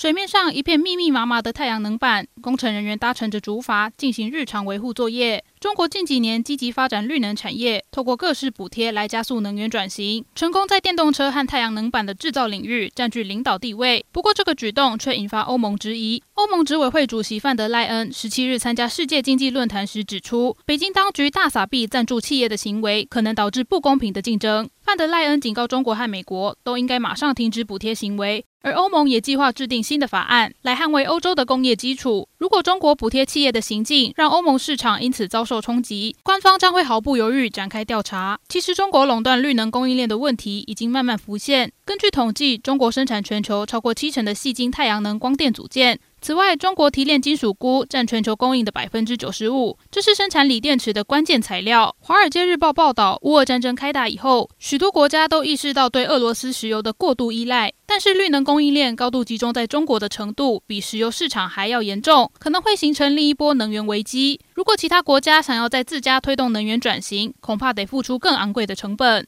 水面上一片密密麻麻的太阳能板，工程人员搭乘着竹筏进行日常维护作业。中国近几年积极发展绿能产业，透过各式补贴来加速能源转型，成功在电动车和太阳能板的制造领域占据领导地位。不过，这个举动却引发欧盟质疑。欧盟执委会主席范德赖恩十七日参加世界经济论坛时指出，北京当局大撒币赞助企业的行为，可能导致不公平的竞争。范德赖恩警告中国和美国，都应该马上停止补贴行为。而欧盟也计划制定新的法案，来捍卫欧洲的工业基础。如果中国补贴企业的行径让欧盟市场因此遭受冲击，官方将会毫不犹豫展开调查。其实，中国垄断绿能供应链的问题已经慢慢浮现。根据统计，中国生产全球超过七成的细晶太阳能光电组件。此外，中国提炼金属钴占全球供应的百分之九十五，这是生产锂电池的关键材料。《华尔街日报》报道，乌俄战争开打以后，许多国家都意识到对俄罗斯石油的过度依赖，但是绿能供应链高度集中在中国的程度，比石油市场还要严重，可能会形成另一波能源危机。如果其他国家想要在自家推动能源转型，恐怕得付出更昂贵的成本。